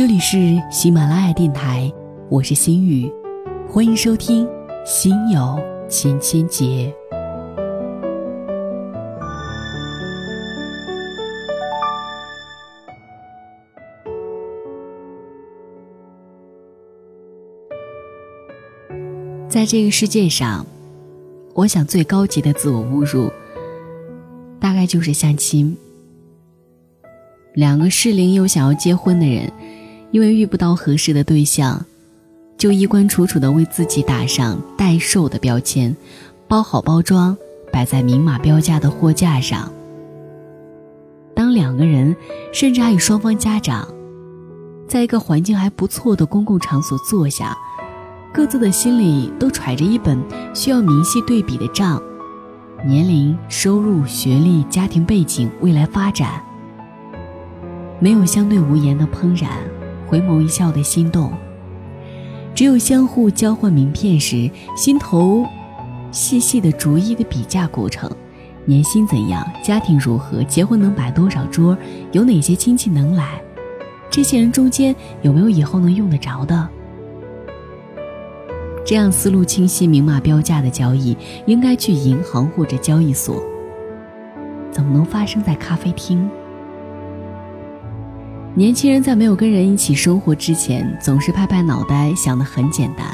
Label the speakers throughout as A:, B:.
A: 这里是喜马拉雅电台，我是心雨，欢迎收听《心有千千结》。在这个世界上，我想最高级的自我侮辱，大概就是相亲。两个适龄又想要结婚的人，因为遇不到合适的对象，就衣冠楚楚的为自己打上待售的标签，包好包装，摆在明码标价的货架上。当两个人，甚至还有双方家长，在一个环境还不错的公共场所坐下，各自的心里都揣着一本需要明细对比的账：年龄、收入、学历、家庭背景、未来发展。没有相对无言的怦然，回眸一笑的心动，只有相互交换名片时心头细细的逐一的比价过程。年薪怎样？家庭如何？结婚能摆多少桌？有哪些亲戚能来？这些人中间有没有以后能用得着的？这样思路清晰、明码标价的交易，应该去银行或者交易所，怎么能发生在咖啡厅？年轻人在没有跟人一起生活之前，总是拍拍脑袋想的很简单，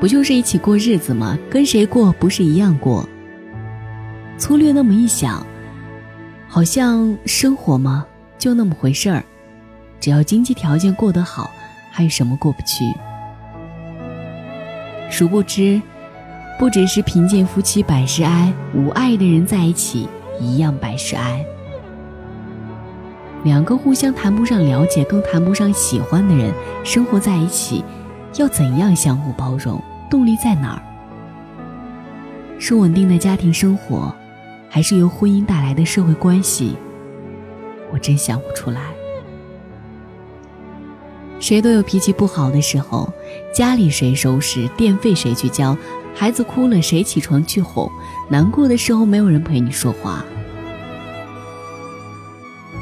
A: 不就是一起过日子吗？跟谁过不是一样过？粗略那么一想，好像生活嘛就那么回事儿，只要经济条件过得好，还有什么过不去？殊不知，不只是贫贱夫妻百事哀，无爱的人在一起一样百事哀。两个互相谈不上了解，更谈不上喜欢的人生活在一起，要怎样相互包容？动力在哪儿？是稳定的家庭生活，还是由婚姻带来的社会关系？我真想不出来。谁都有脾气不好的时候，家里谁收拾，电费谁去交，孩子哭了谁起床去哄，难过的时候没有人陪你说话。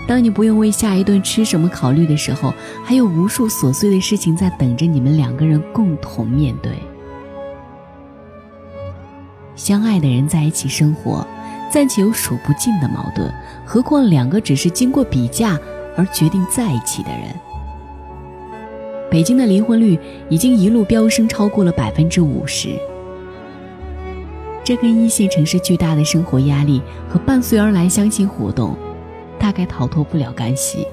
A: 当你不用为下一顿吃什么考虑的时候，还有无数琐碎的事情在等着你们两个人共同面对。相爱的人在一起生活，暂且有数不尽的矛盾，何况两个只是经过比价而决定在一起的人。北京的离婚率已经一路飙升，超过了百分之五十。这跟一线城市巨大的生活压力和伴随而来相亲活动。大概逃脱不了干系。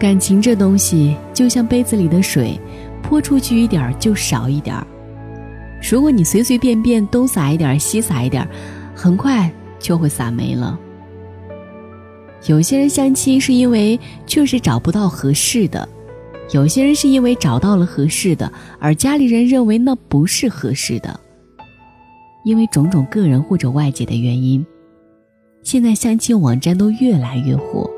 A: 感情这东西就像杯子里的水，泼出去一点就少一点如果你随随便便东撒一点西撒一点很快就会撒没了。有些人相亲是因为确实找不到合适的，有些人是因为找到了合适的，而家里人认为那不是合适的。因为种种个人或者外界的原因。现在相亲网站都越来越火。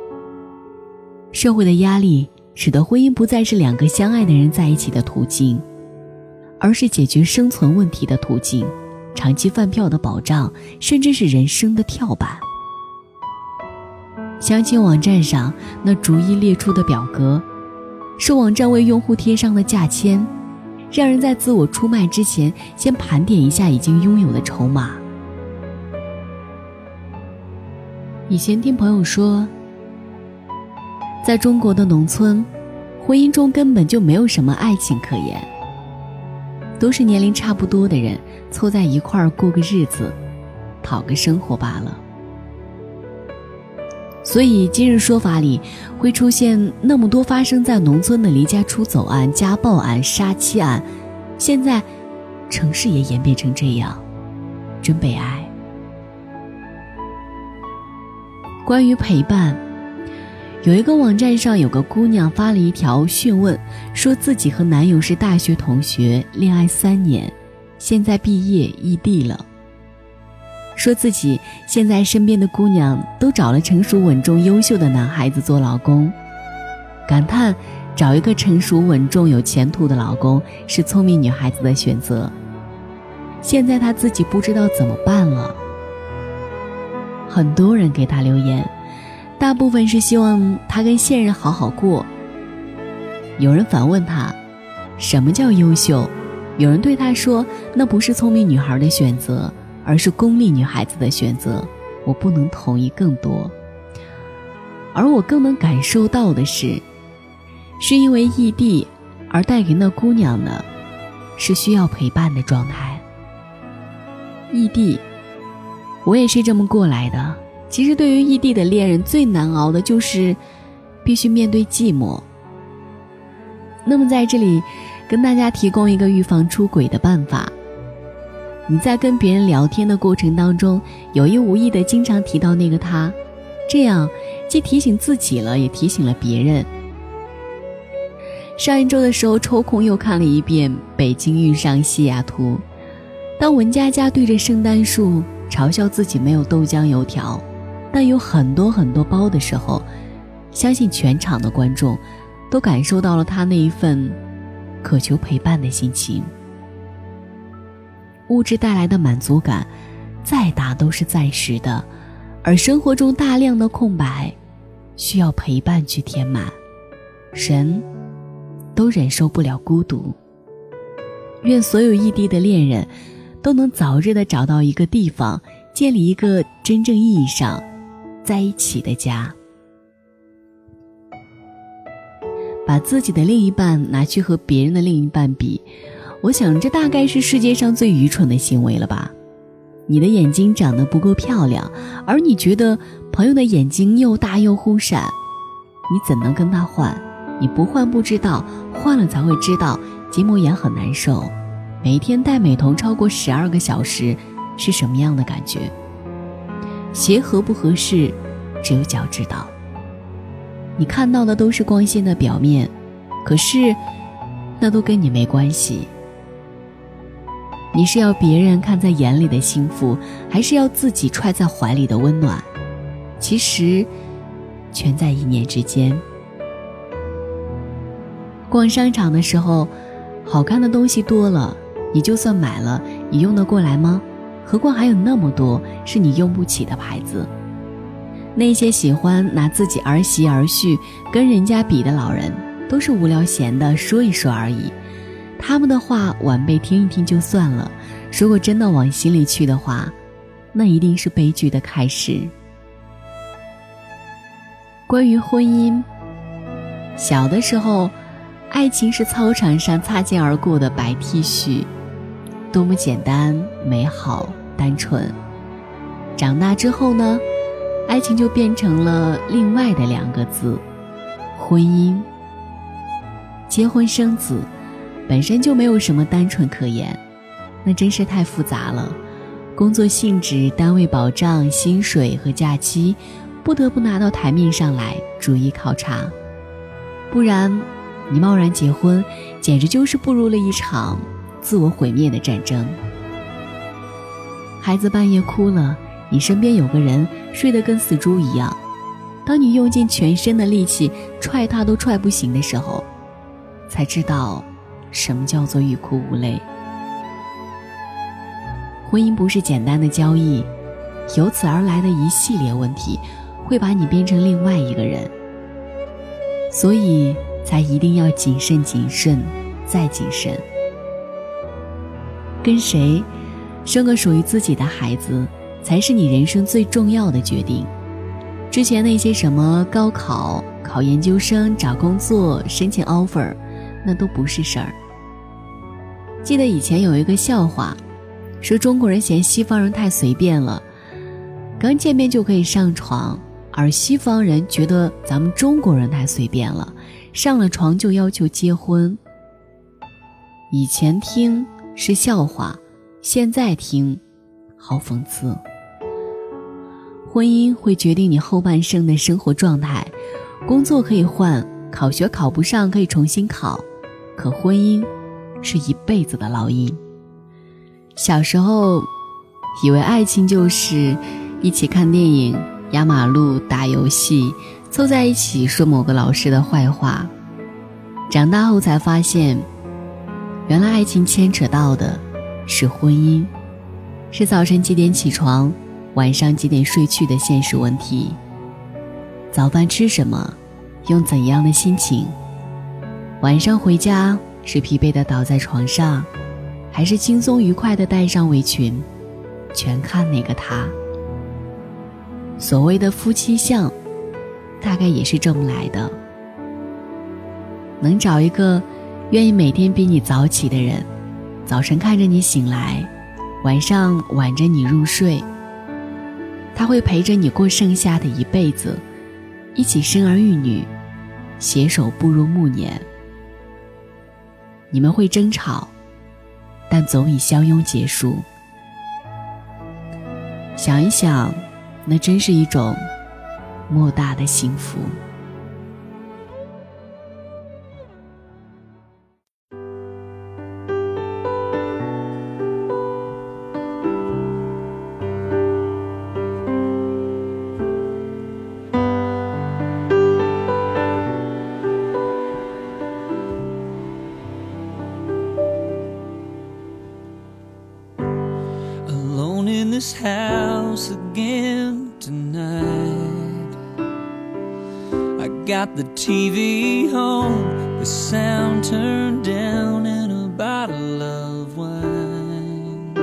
A: 社会的压力使得婚姻不再是两个相爱的人在一起的途径，而是解决生存问题的途径，长期饭票的保障，甚至是人生的跳板。相亲网站上那逐一列出的表格，是网站为用户贴上的价签，让人在自我出卖之前先盘点一下已经拥有的筹码。以前听朋友说，在中国的农村，婚姻中根本就没有什么爱情可言，都是年龄差不多的人凑在一块儿过个日子，讨个生活罢了。所以今日说法里会出现那么多发生在农村的离家出走案、家暴案、杀妻案，现在城市也演变成这样，真悲哀。关于陪伴，有一个网站上有个姑娘发了一条讯问，说自己和男友是大学同学，恋爱三年，现在毕业异地了。说自己现在身边的姑娘都找了成熟稳重、优秀的男孩子做老公，感叹找一个成熟稳重、有前途的老公是聪明女孩子的选择。现在她自己不知道怎么办了。很多人给他留言，大部分是希望他跟现任好好过，有人反问他：“什么叫优秀？”有人对他说：“那不是聪明女孩的选择，而是功利女孩子的选择。”我不能同意更多。而我更能感受到的是，是因为异地而带给那姑娘的，是需要陪伴的状态。异地，我也是这么过来的。其实，对于异地的恋人，最难熬的就是必须面对寂寞。那么，在这里，跟大家提供一个预防出轨的办法。你在跟别人聊天的过程当中，有意无意的经常提到那个他，这样既提醒自己了，也提醒了别人。上一周的时候，抽空又看了一遍《北京遇上西雅图》。当文佳佳对着圣诞树嘲笑自己没有豆浆油条。但有很多很多包的时候，相信全场的观众都感受到了他那一份渴求陪伴的心情。物质带来的满足感，再大都是暂时的，而生活中大量的空白，需要陪伴去填满。人，都忍受不了孤独。愿所有异地的恋人，都能早日的找到一个地方，建立一个真正意义上。在一起的家，把自己的另一半拿去和别人的另一半比，我想这大概是世界上最愚蠢的行为了吧？你的眼睛长得不够漂亮，而你觉得朋友的眼睛又大又忽闪，你怎能跟他换？你不换不知道，换了才会知道，结膜炎很难受。每天戴美瞳超过十二个小时是什么样的感觉？鞋合不合适，只有脚知道。你看到的都是光鲜的表面，可是，那都跟你没关系。你是要别人看在眼里的幸福，还是要自己揣在怀里的温暖？其实，全在一念之间。逛商场的时候，好看的东西多了，你就算买了，你用得过来吗？何况还有那么多是你用不起的牌子。那些喜欢拿自己儿媳儿婿跟人家比的老人，都是无聊闲的说一说而已。他们的话晚辈听一听就算了，如果真的往心里去的话，那一定是悲剧的开始。关于婚姻，小的时候，爱情是操场上擦肩而过的白 T 恤。多么简单、美好、单纯。长大之后呢，爱情就变成了另外的两个字——婚姻。结婚生子，本身就没有什么单纯可言，那真是太复杂了。工作性质、单位保障、薪水和假期，不得不拿到台面上来逐一考察。不然，你贸然结婚，简直就是步入了一场……自我毁灭的战争。孩子半夜哭了，你身边有个人睡得跟死猪一样。当你用尽全身的力气踹他都踹不醒的时候，才知道什么叫做欲哭无泪。婚姻不是简单的交易，由此而来的一系列问题，会把你变成另外一个人。所以才一定要谨慎、谨慎再谨慎。跟谁生个属于自己的孩子，才是你人生最重要的决定。之前那些什么高考、考研究生、找工作、申请 offer，那都不是事儿。记得以前有一个笑话，说中国人嫌西方人太随便了，刚见面就可以上床，而西方人觉得咱们中国人太随便了，上了床就要求结婚。以前听。是笑话，现在听，好讽刺。婚姻会决定你后半生的生活状态，工作可以换，考学考不上可以重新考，可婚姻是一辈子的烙印。小时候，以为爱情就是一起看电影、压马路、打游戏，凑在一起说某个老师的坏话。长大后才发现。原来爱情牵扯到的，是婚姻，是早晨几点起床，晚上几点睡去的现实问题。早饭吃什么，用怎样的心情？晚上回家是疲惫的倒在床上，还是轻松愉快的带上围裙，全看那个他。所谓的夫妻相，大概也是这么来的。能找一个愿意每天比你早起的人，早晨看着你醒来，晚上挽着你入睡。他会陪着你过剩下的一辈子，一起生儿育女，携手步入暮年。你们会争吵，但总以相拥结束。想一想，那真是一种莫大的幸福。
B: Got the TV on, the sound turned down, and a bottle of wine.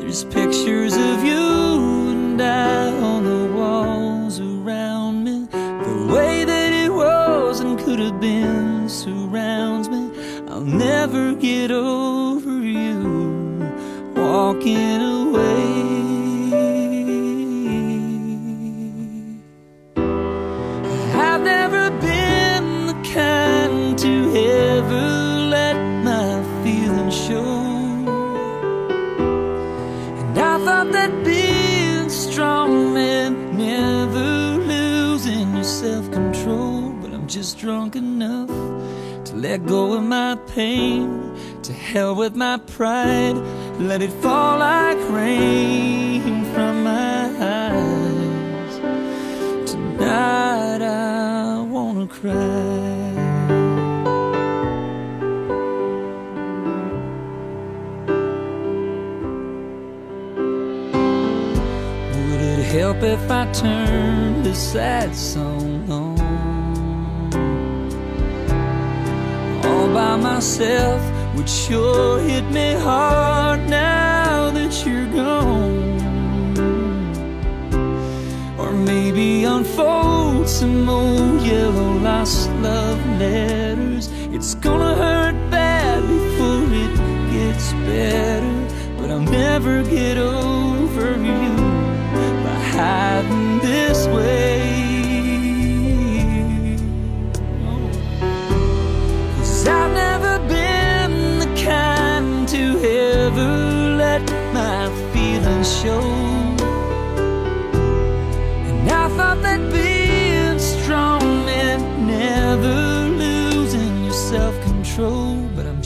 B: There's pictures of you and I on the walls around me. The way that it was and could have been surrounds me. I'll never get over you walking away. Let go of my pain. To hell with my pride. Let it fall like rain from my eyes. Tonight I wanna cry. Would it help if I turned this sad song by myself would sure hit me hard now that you're gone. Or maybe unfold some old yellow lost love letters. It's gonna hurt bad before it gets better. But I'll never get over you by hiding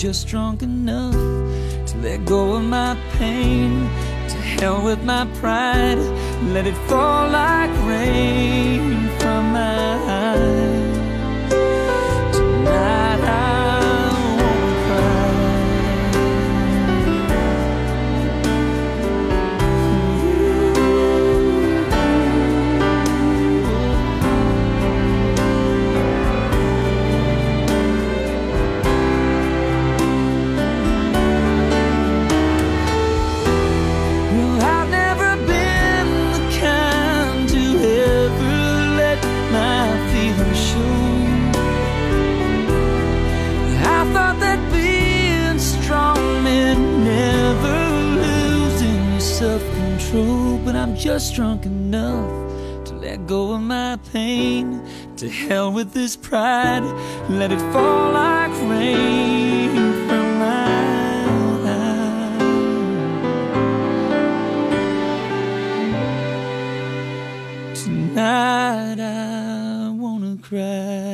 B: just drunk enough to let go of my pain. To hell with my pride. Let it fall like rain from my eyes. But I'm just drunk enough to let go of my pain. To hell with this pride, let it fall like rain from my eyes. Tonight I wanna cry.